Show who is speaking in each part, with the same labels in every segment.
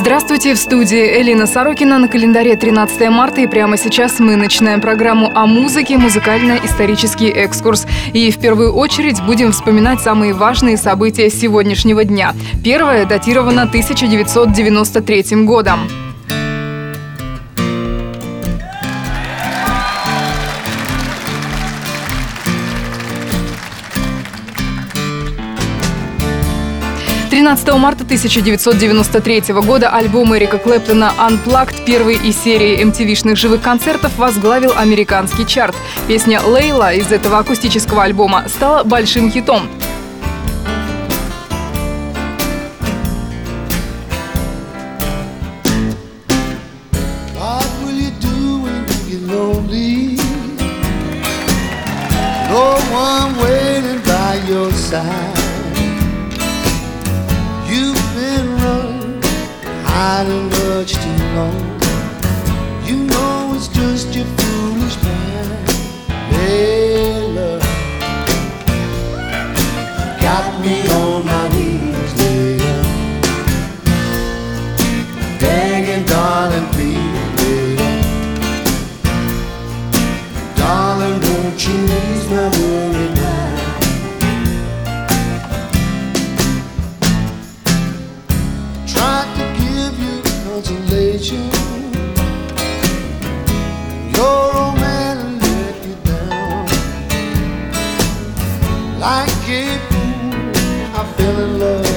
Speaker 1: Здравствуйте, в студии Элина Сорокина. На календаре 13 марта и прямо сейчас мы начинаем программу о музыке «Музыкально-исторический экскурс». И в первую очередь будем вспоминать самые важные события сегодняшнего дня. Первое датировано 1993 годом. 13 марта 1993 года альбом Эрика Клэптона «Unplugged», первый из серии MTV-шных живых концертов, возглавил американский чарт. Песня «Лейла» из этого акустического альбома стала большим хитом.
Speaker 2: Hiding much too long. You know it's just your foolish mind. Hey, love, got me on my Like fool, I fell in love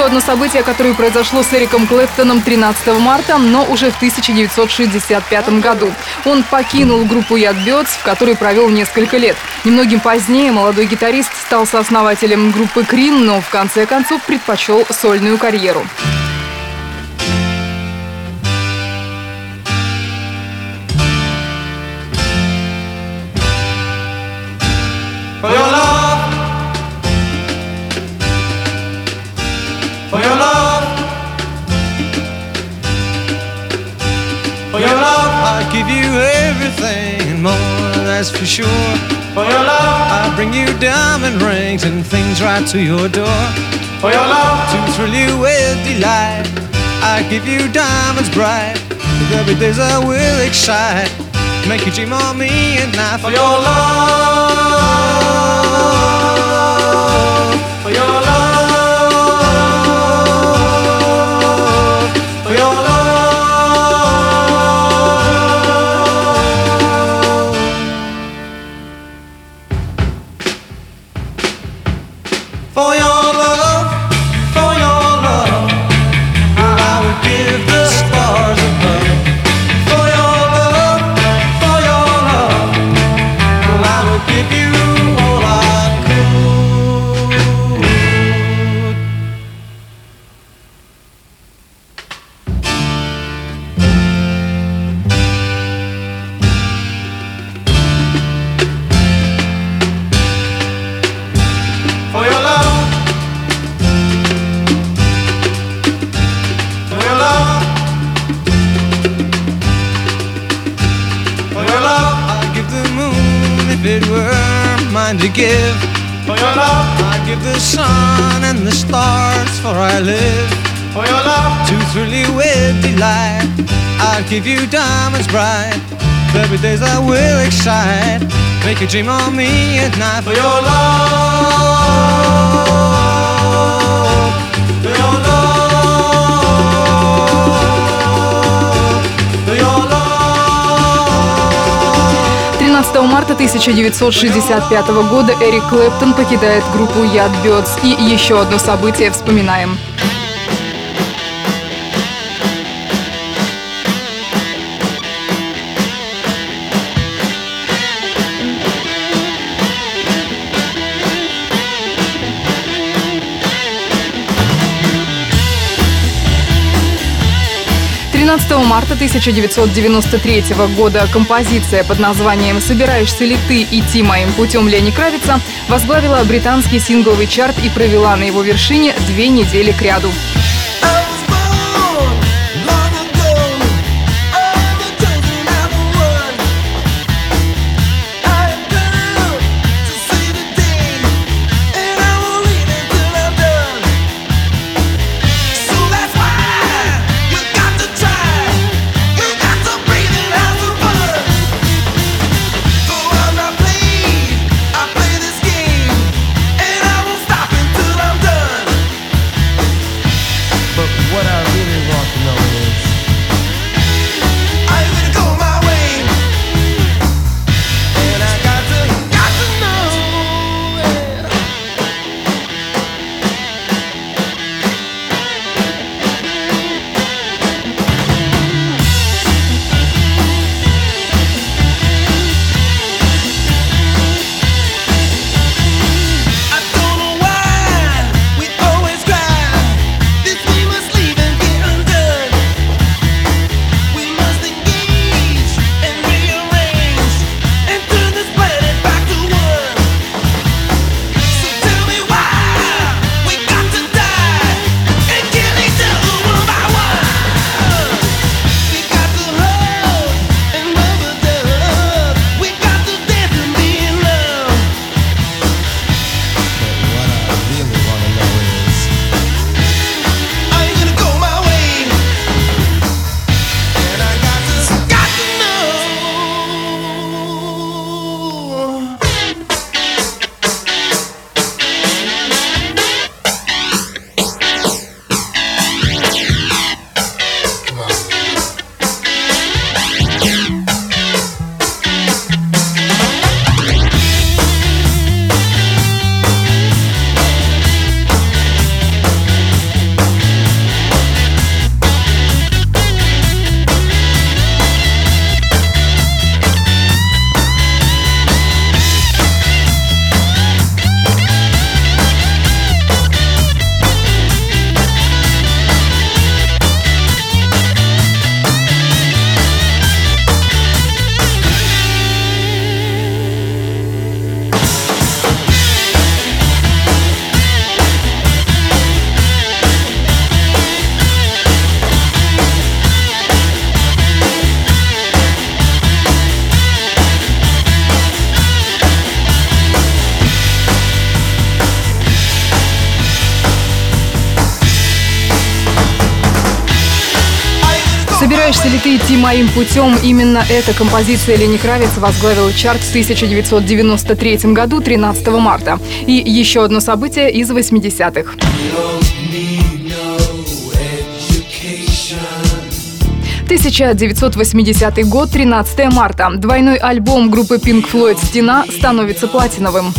Speaker 1: еще одно событие, которое произошло с Эриком Клэптоном 13 марта, но уже в 1965 году. Он покинул группу Ядбёдс, в которой провел несколько лет. Немногим позднее молодой гитарист стал сооснователем группы Крин, но в конце концов предпочел сольную карьеру.
Speaker 3: That's for sure. For your love. I bring you diamond rings and things right to your door. For your love. To thrill you with delight. I give you diamonds bright. There'll be days I will excite. Make you dream on me at night for your love. To give. For your love, I'd give the sun and the stars, for I live. For your love, to thrill you with delight, I'd give you diamonds bright. Be days I will excite, make you dream on me at night. For your love,
Speaker 1: 11 марта 1965 года Эрик Клэптон покидает группу Яд Бёрдс. И еще одно событие вспоминаем. 13 марта 1993 года композиция под названием «Собираешься ли ты идти моим путем» Лени Кравица возглавила британский сингловый чарт и провела на его вершине две недели кряду. Собираешься ли ты идти моим путем? Именно эта композиция Лени Кравец возглавила чарт в 1993 году, 13 марта. И еще одно событие из 80-х. 1980 год, 13 марта. Двойной альбом группы Pink Floyd «Стена» становится платиновым.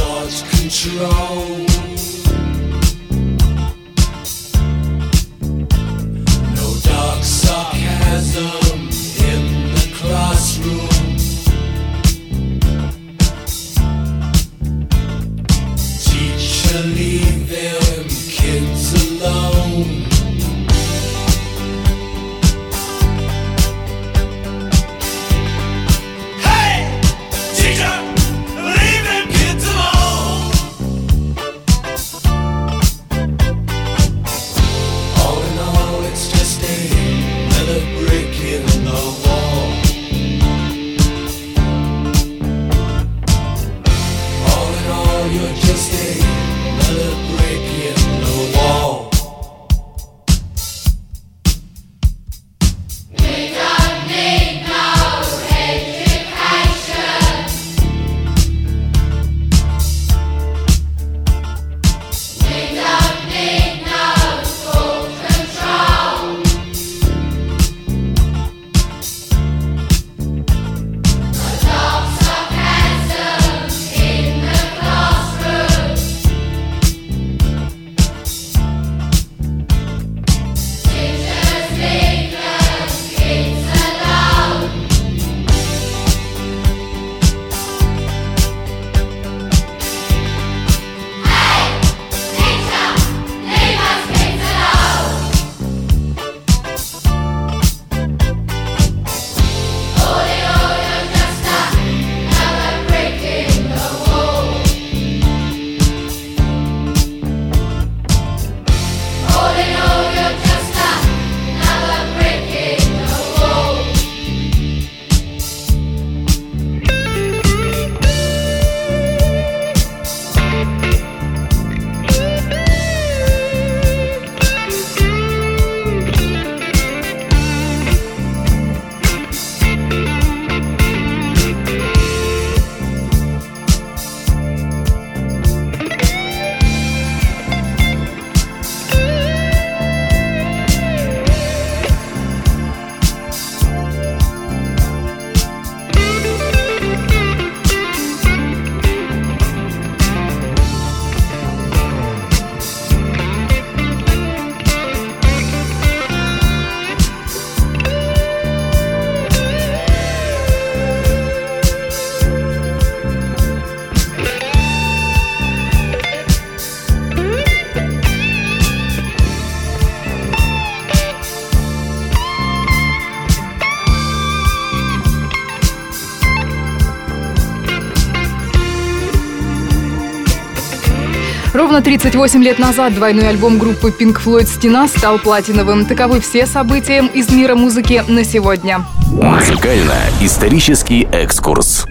Speaker 1: Ровно 38 лет назад двойной альбом группы Pink Floyd «Стена» стал платиновым. Таковы все события из мира музыки на сегодня.
Speaker 4: Музыкально-исторический экскурс.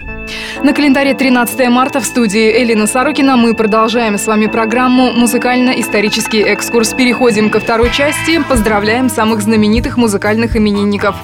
Speaker 1: На календаре 13 марта в студии Элина Сорокина мы продолжаем с вами программу «Музыкально-исторический экскурс». Переходим ко второй части. Поздравляем самых знаменитых музыкальных именинников.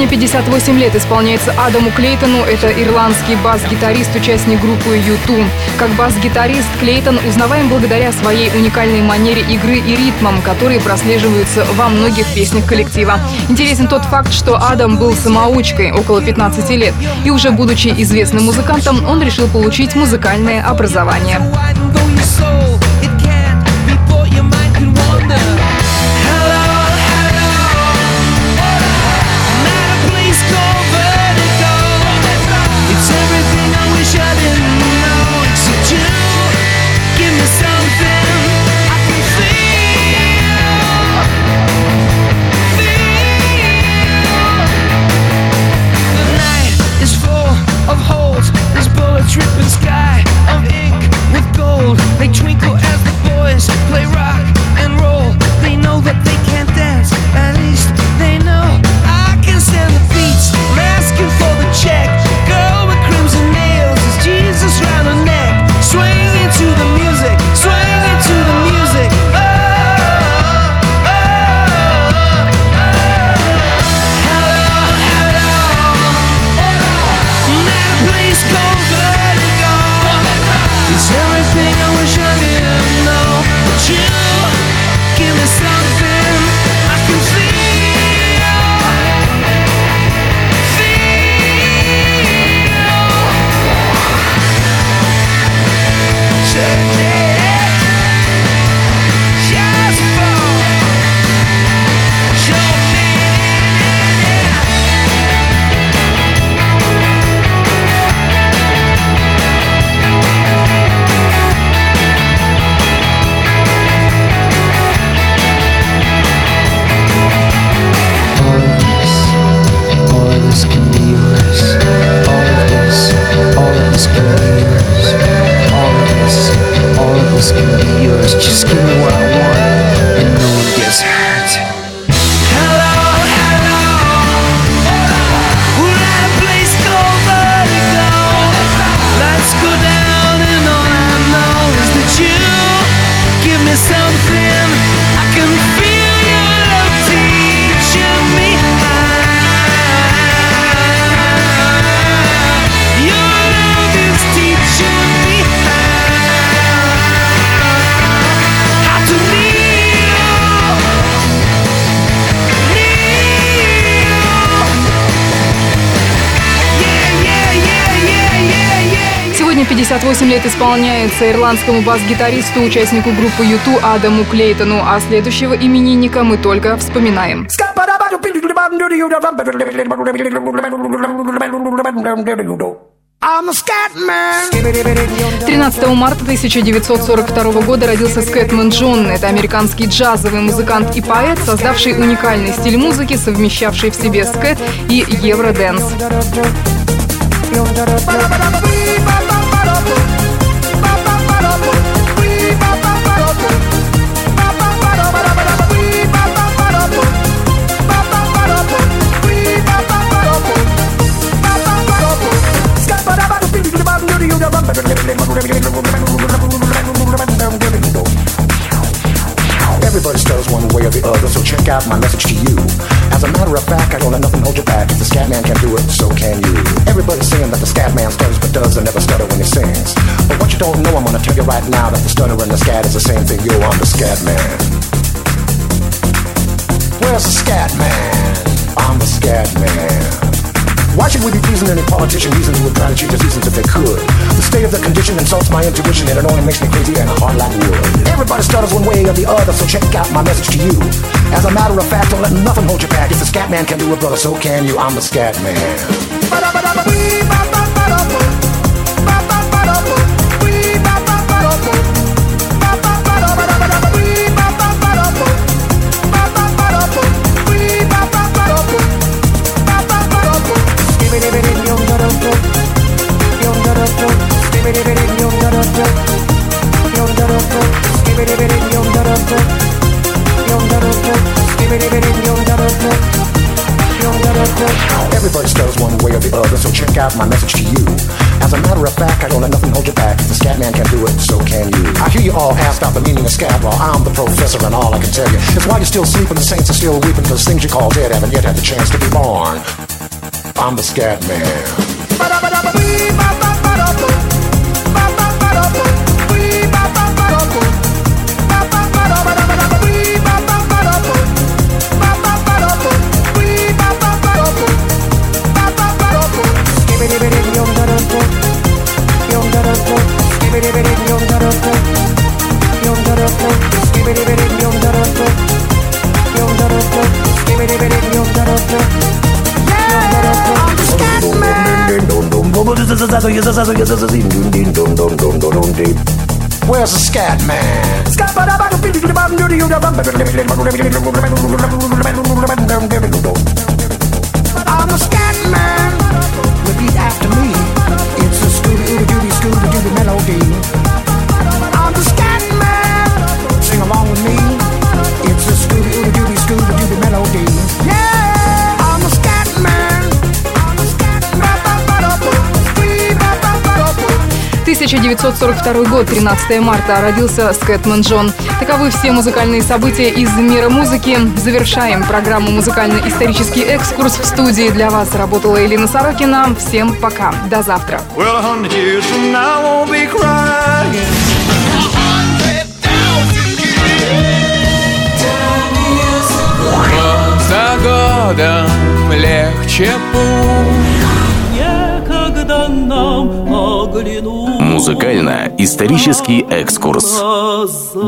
Speaker 1: Сегодня 58 лет исполняется Адаму Клейтону. Это ирландский бас-гитарист, участник группы U2. Как бас-гитарист Клейтон узнаваем благодаря своей уникальной манере игры и ритмам, которые прослеживаются во многих песнях коллектива. Интересен тот факт, что Адам был самоучкой около 15 лет. И уже будучи известным музыкантом, он решил получить музыкальное образование.
Speaker 2: all of this, all of this can be yours. Just give me one.
Speaker 1: 58 лет исполняется ирландскому бас-гитаристу, участнику группы Юту Адаму Клейтону, а следующего именинника мы только вспоминаем. 13 марта 1942 года родился Скэтман Джон. Это американский джазовый музыкант и поэт, создавший уникальный стиль музыки, совмещавший в себе скэт и евродэнс.
Speaker 5: Everybody stutters one way or the other, so check out my message to you. As a matter of fact, I don't let nothing hold you back. If the scat man can do it, so can you. Everybody's saying that the scat man stutters but does and never stutter he sings. But what you don't know, I'm gonna tell you right now that the stutter and the scat is the same thing. Yo, I'm the scat man. Where's the scat man? I'm the scat man. Why should we be pleasing any politician reasons would try to cheat the seasons if they could? The state of the condition insults my intuition and it only makes me crazy and hard like wood. Everybody stutters one way or the other, so check out my message to you. As a matter of fact, don't let nothing hold you back. If the scat man can do it, brother, so can you. I'm the scat man. Everybody stutters one way or the other, so check out my message to you. As a matter of fact, I don't let nothing hold you back. The scat man can do it, so can you. I hear you all ask about the meaning of scat. Well, I'm the professor, and all I can tell you is why you're still sleeping, the saints are still weeping, because things you call dead haven't yet had the chance to be born. I'm the scat man. Where's the scat man? I'm gonna scat man. Repeat after me. It's a scooby dooby dooby scooby dooby melody. I'm the scat.
Speaker 1: 1942 год, 13 марта, родился Скэтман Джон. Таковы все музыкальные события из мира музыки. Завершаем программу «Музыкально-исторический экскурс». В студии для вас работала Элина Сорокина. Всем пока. До завтра.
Speaker 3: Well,
Speaker 6: годом легче путь
Speaker 7: Некогда нам оглянуть
Speaker 4: Музыкально-исторический экскурс.
Speaker 7: глаза.